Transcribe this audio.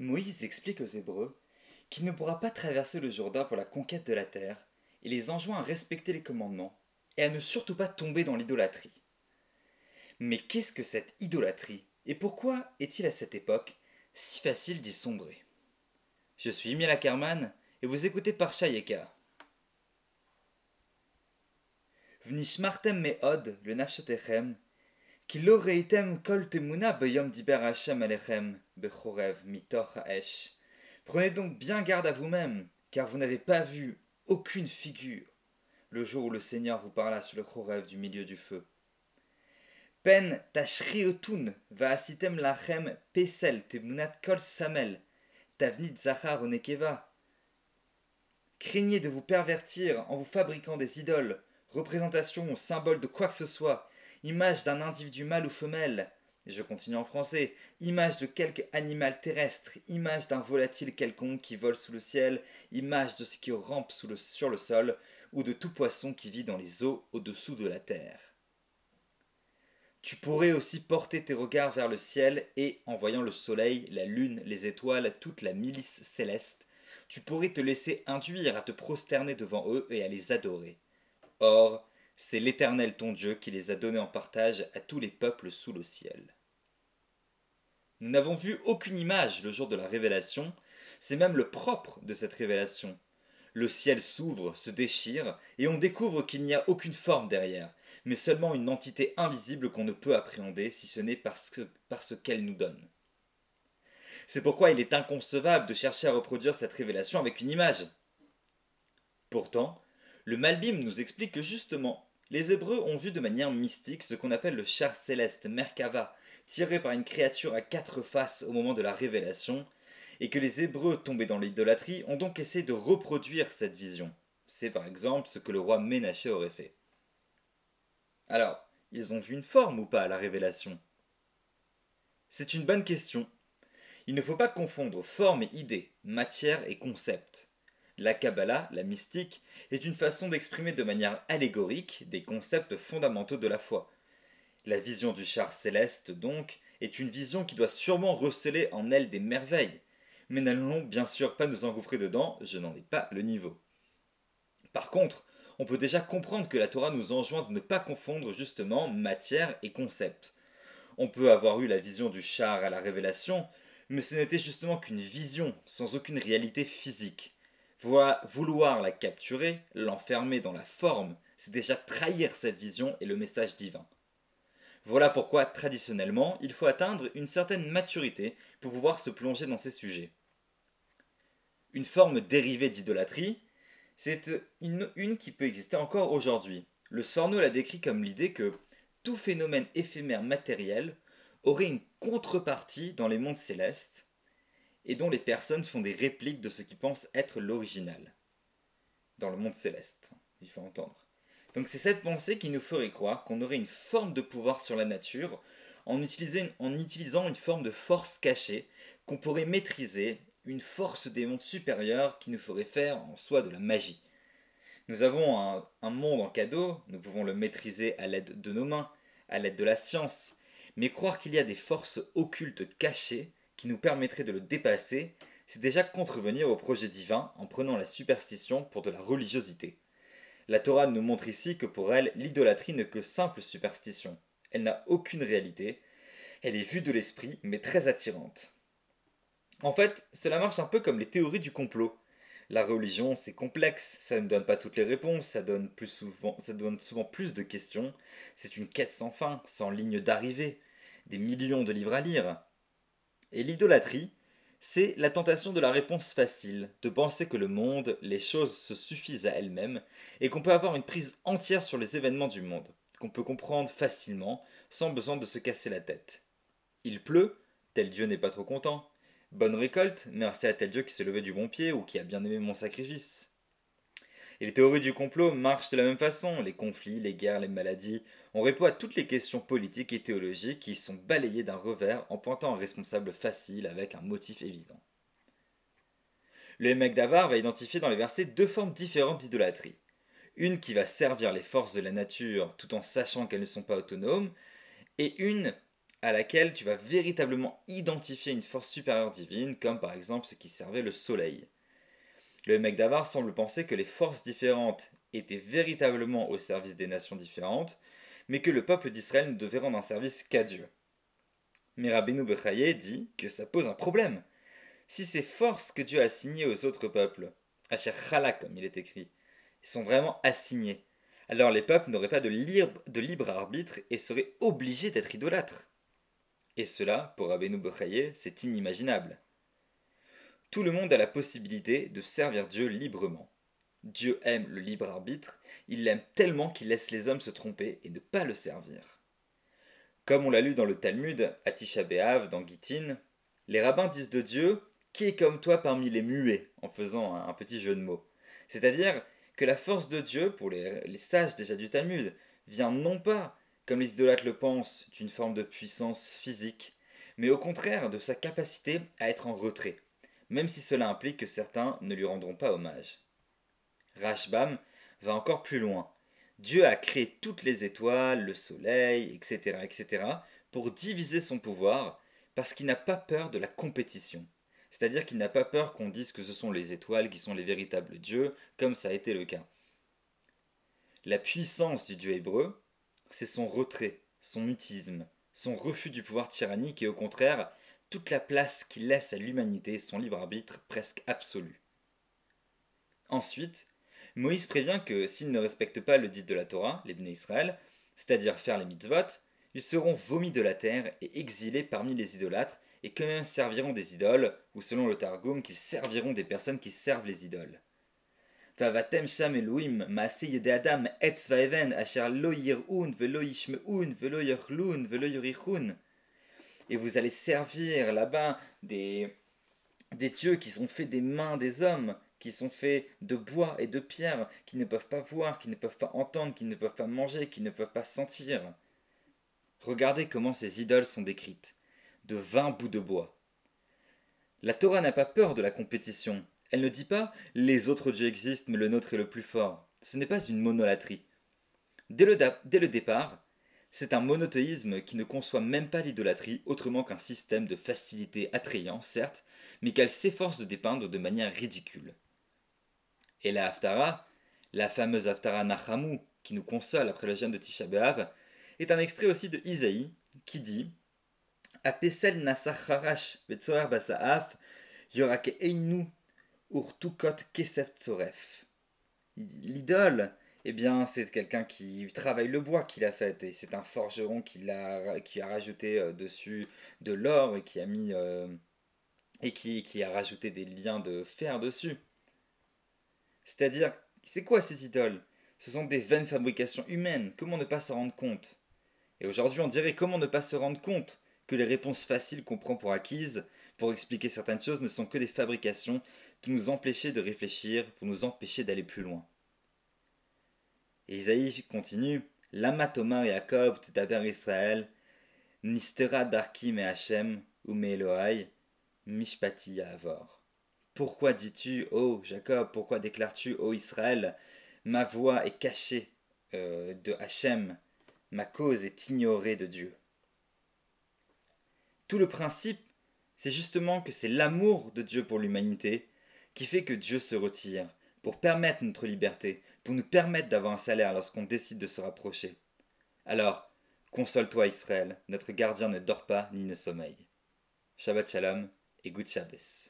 Moïse explique aux Hébreux qu'il ne pourra pas traverser le Jourdain pour la conquête de la terre, et les enjoint à respecter les commandements, et à ne surtout pas tomber dans l'idolâtrie. Mais qu'est-ce que cette idolâtrie, et pourquoi est-il à cette époque si facile d'y sombrer? Je suis Miela Kerman, et vous écoutez Parcha Yeka. Vnishmartem me'od, le nafshatechem, ki lo reitem kol temuna beyom alechem, Bechorev Mitor Haesh. Prenez donc bien garde à vous-même, car vous n'avez pas vu aucune figure le jour où le Seigneur vous parla sur le Chorev du milieu du feu. Pen tashriotun vaasitem lachem pesel temunat kol samel tavnit zahar onekeva. Craignez de vous pervertir en vous fabriquant des idoles, représentations ou symboles de quoi que ce soit, images d'un individu mâle ou femelle, je continue en français, image de quelque animal terrestre, image d'un volatile quelconque qui vole sous le ciel, image de ce qui rampe sur le sol, ou de tout poisson qui vit dans les eaux au-dessous de la terre. Tu pourrais aussi porter tes regards vers le ciel et, en voyant le soleil, la lune, les étoiles, toute la milice céleste, tu pourrais te laisser induire à te prosterner devant eux et à les adorer. Or, c'est l'Éternel ton Dieu qui les a donnés en partage à tous les peuples sous le ciel. Nous n'avons vu aucune image le jour de la révélation, c'est même le propre de cette révélation. Le ciel s'ouvre, se déchire, et on découvre qu'il n'y a aucune forme derrière, mais seulement une entité invisible qu'on ne peut appréhender si ce n'est parce, parce qu'elle nous donne. C'est pourquoi il est inconcevable de chercher à reproduire cette révélation avec une image. Pourtant, le Malbim nous explique que justement, les Hébreux ont vu de manière mystique ce qu'on appelle le char céleste Merkava, tiré par une créature à quatre faces au moment de la révélation, et que les Hébreux tombés dans l'idolâtrie ont donc essayé de reproduire cette vision. C'est par exemple ce que le roi Ménaché aurait fait. Alors, ils ont vu une forme ou pas à la révélation? C'est une bonne question. Il ne faut pas confondre forme et idée, matière et concept. La Kabbalah, la mystique, est une façon d'exprimer de manière allégorique des concepts fondamentaux de la foi. La vision du char céleste, donc, est une vision qui doit sûrement receler en elle des merveilles. Mais n'allons bien sûr pas nous engouffrer dedans, je n'en ai pas le niveau. Par contre, on peut déjà comprendre que la Torah nous enjoint de ne pas confondre justement matière et concept. On peut avoir eu la vision du char à la révélation, mais ce n'était justement qu'une vision, sans aucune réalité physique vouloir la capturer, l'enfermer dans la forme, c'est déjà trahir cette vision et le message divin. Voilà pourquoi, traditionnellement, il faut atteindre une certaine maturité pour pouvoir se plonger dans ces sujets. Une forme dérivée d'idolâtrie, c'est une, qui peut exister encore aujourd'hui. Le Sforno l'a décrit comme l'idée que tout phénomène éphémère matériel aurait une contrepartie dans les mondes célestes, et dont les personnes font des répliques de ce qu'ils pensent être l'original. Dans le monde céleste, il faut entendre. Donc c'est cette pensée qui nous ferait croire qu'on aurait une forme de pouvoir sur la nature en, utilisant une forme de force cachée qu'on pourrait maîtriser, une force des mondes supérieurs qui nous ferait faire en soi de la magie. Nous avons un, monde en cadeau, nous pouvons le maîtriser à l'aide de nos mains, à l'aide de la science, mais croire qu'il y a des forces occultes cachées qui nous permettrait de le dépasser, c'est déjà contrevenir au projet divin en prenant la superstition pour de la religiosité. La Torah nous montre ici que pour elle, l'idolâtrie n'est que simple superstition. Elle n'a aucune réalité, elle est vue de l'esprit, mais très attirante. En fait, cela marche un peu comme les théories du complot. La religion, c'est complexe, ça ne donne pas toutes les réponses, ça donne, plus souvent, ça donne souvent plus de questions, c'est une quête sans fin, sans ligne d'arrivée, des millions de livres à lire. Et l'idolâtrie, c'est la tentation de la réponse facile, de penser que le monde, les choses se suffisent à elles-mêmes, et qu'on peut avoir une prise entière sur les événements du monde, qu'on peut comprendre facilement, sans besoin de se casser la tête. Il pleut, tel Dieu n'est pas trop content. Bonne récolte, merci à tel Dieu qui s'est levé du bon pied ou qui a bien aimé mon sacrifice. Les théories du complot marchent de la même façon. Les conflits, les guerres, les maladies. On répond à toutes les questions politiques et théologiques qui sont balayées d'un revers en pointant un responsable facile avec un motif évident. Le mec d'Avar va identifier dans les versets deux formes différentes d'idolâtrie. Une qui va servir les forces de la nature tout en sachant qu'elles ne sont pas autonomes, et une à laquelle tu vas véritablement identifier une force supérieure divine, comme par exemple ce qui servait le soleil. Le mec d'Avar semble penser que les forces différentes étaient véritablement au service des nations différentes, mais que le peuple d'Israël ne devait rendre un service qu'à Dieu. Mais Rabbeinu Bechaye dit que ça pose un problème. Si ces forces que Dieu a assignées aux autres peuples, Asher Chala comme il est écrit, sont vraiment assignées, alors les peuples n'auraient pas de libre, de libre arbitre et seraient obligés d'être idolâtres. Et cela, pour Rabbeinu Bechaye, c'est inimaginable. Tout le monde a la possibilité de servir Dieu librement. Dieu aime le libre arbitre, il l'aime tellement qu'il laisse les hommes se tromper et ne pas le servir. Comme on l'a lu dans le Talmud, à Tisha B'Av, dans Gittin, les rabbins disent de Dieu Qui est comme toi parmi les muets? en faisant un petit jeu de mots. C'est-à-dire que la force de Dieu, pour les, les sages déjà du Talmud, vient non pas, comme les idolâtres le pensent, d'une forme de puissance physique, mais au contraire de sa capacité à être en retrait même si cela implique que certains ne lui rendront pas hommage. Rashbam va encore plus loin. Dieu a créé toutes les étoiles, le soleil, etc., etc., pour diviser son pouvoir, parce qu'il n'a pas peur de la compétition. C'est-à-dire qu'il n'a pas peur qu'on dise que ce sont les étoiles qui sont les véritables dieux, comme ça a été le cas. La puissance du Dieu hébreu, c'est son retrait, son mutisme, son refus du pouvoir tyrannique et au contraire toute la place qu'il laisse à l'humanité son libre arbitre presque absolu. Ensuite, Moïse prévient que s'ils ne respectent pas le dit de la Torah, les béné Israël, c'est-à-dire faire les mitzvot, ils seront vomis de la terre et exilés parmi les idolâtres, et que même serviront des idoles, ou selon le Targum, qu'ils serviront des personnes qui servent les idoles. Vavatem sham adam lo et vous allez servir là-bas des, des dieux qui sont faits des mains des hommes, qui sont faits de bois et de pierre, qui ne peuvent pas voir, qui ne peuvent pas entendre, qui ne peuvent pas manger, qui ne peuvent pas sentir. Regardez comment ces idoles sont décrites. De vingt bouts de bois. La Torah n'a pas peur de la compétition. Elle ne dit pas les autres dieux existent mais le nôtre est le plus fort. Ce n'est pas une monolatrie. Dès le, dès le départ, c'est un monothéisme qui ne conçoit même pas l'idolâtrie autrement qu'un système de facilité attrayant, certes, mais qu'elle s'efforce de dépeindre de manière ridicule. Et la Haftara, la fameuse Haftara Nachamu, qui nous console après le gène de Tisha B'Av, est un extrait aussi de Isaïe, qui dit Apesel nasacharash betzoar basaaf, yorake einu urtukot kesef tzoref. L'idole eh bien, c'est quelqu'un qui travaille le bois qu'il a fait, et c'est un forgeron qui, a, qui a rajouté euh, dessus de l'or et qui a mis euh, et qui, qui a rajouté des liens de fer dessus. C'est-à-dire, c'est quoi ces idoles? Ce sont des vaines fabrications humaines. Comment ne pas s'en rendre compte? Et aujourd'hui, on dirait comment ne pas se rendre compte que les réponses faciles qu'on prend pour acquises pour expliquer certaines choses ne sont que des fabrications pour nous empêcher de réfléchir, pour nous empêcher d'aller plus loin. Et Isaïe continue Lama Tomar Yaakov Tadaber Israël, Nistera Darki Me Hashem, ou Me Elohai, Mishpati Yavor. Pourquoi dis-tu, ô Jacob, pourquoi déclares-tu, ô Israël, ma voix est cachée euh, de Hachem, ma cause est ignorée de Dieu? Tout le principe, c'est justement que c'est l'amour de Dieu pour l'humanité qui fait que Dieu se retire, pour permettre notre liberté, pour nous permettre d'avoir un salaire lorsqu'on décide de se rapprocher. Alors, console-toi Israël, notre gardien ne dort pas ni ne sommeille. Shabbat Shalom et Good Shabbos.